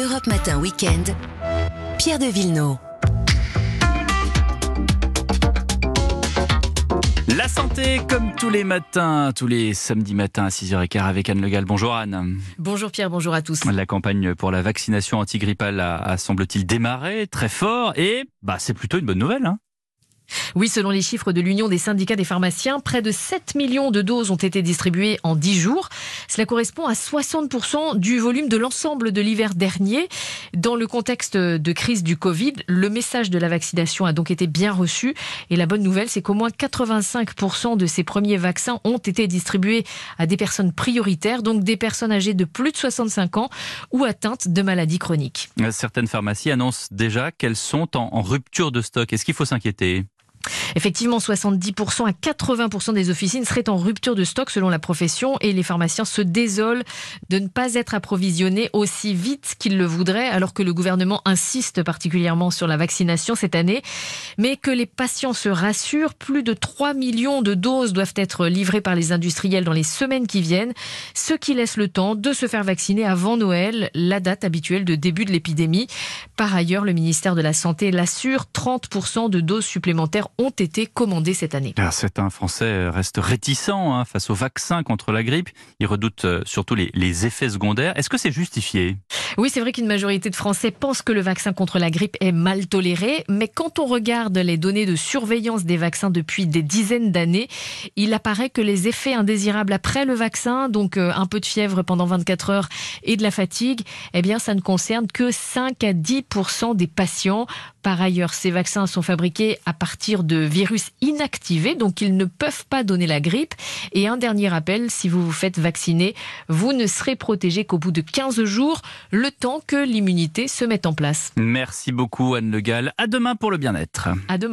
Europe Matin Weekend. Pierre de Villeneuve. La santé, comme tous les matins, tous les samedis matins à 6h15 avec Anne Legal. Bonjour Anne. Bonjour Pierre, bonjour à tous. La campagne pour la vaccination antigrippale a, a semble-t-il démarré très fort et bah, c'est plutôt une bonne nouvelle. Hein oui, selon les chiffres de l'Union des syndicats des pharmaciens, près de 7 millions de doses ont été distribuées en 10 jours. Cela correspond à 60% du volume de l'ensemble de l'hiver dernier. Dans le contexte de crise du Covid, le message de la vaccination a donc été bien reçu. Et la bonne nouvelle, c'est qu'au moins 85% de ces premiers vaccins ont été distribués à des personnes prioritaires, donc des personnes âgées de plus de 65 ans ou atteintes de maladies chroniques. Certaines pharmacies annoncent déjà qu'elles sont en, rupture de stock. Est-ce qu'il faut s'inquiéter? Effectivement, 70% à 80% des officines seraient en rupture de stock selon la profession et les pharmaciens se désolent de ne pas être approvisionnés aussi vite qu'ils le voudraient alors que le gouvernement insiste particulièrement sur la vaccination cette année. Mais que les patients se rassurent, plus de 3 millions de doses doivent être livrées par les industriels dans les semaines qui viennent, ce qui laisse le temps de se faire vacciner avant Noël, la date habituelle de début de l'épidémie. Par ailleurs, le ministère de la Santé l'assure, 30% de doses supplémentaires ont été commandés cette année. Alors, certains Français restent réticents hein, face au vaccin contre la grippe. Ils redoutent euh, surtout les, les effets secondaires. Est-ce que c'est justifié? Oui, c'est vrai qu'une majorité de Français pensent que le vaccin contre la grippe est mal toléré, mais quand on regarde les données de surveillance des vaccins depuis des dizaines d'années, il apparaît que les effets indésirables après le vaccin, donc euh, un peu de fièvre pendant 24 heures et de la fatigue, eh bien, ça ne concerne que 5 à 10 des patients. Par ailleurs, ces vaccins sont fabriqués à partir de virus inactivés, donc ils ne peuvent pas donner la grippe. Et un dernier rappel, si vous vous faites vacciner, vous ne serez protégé qu'au bout de 15 jours, le temps que l'immunité se mette en place. Merci beaucoup Anne Le Gall. À demain pour le bien-être. À demain.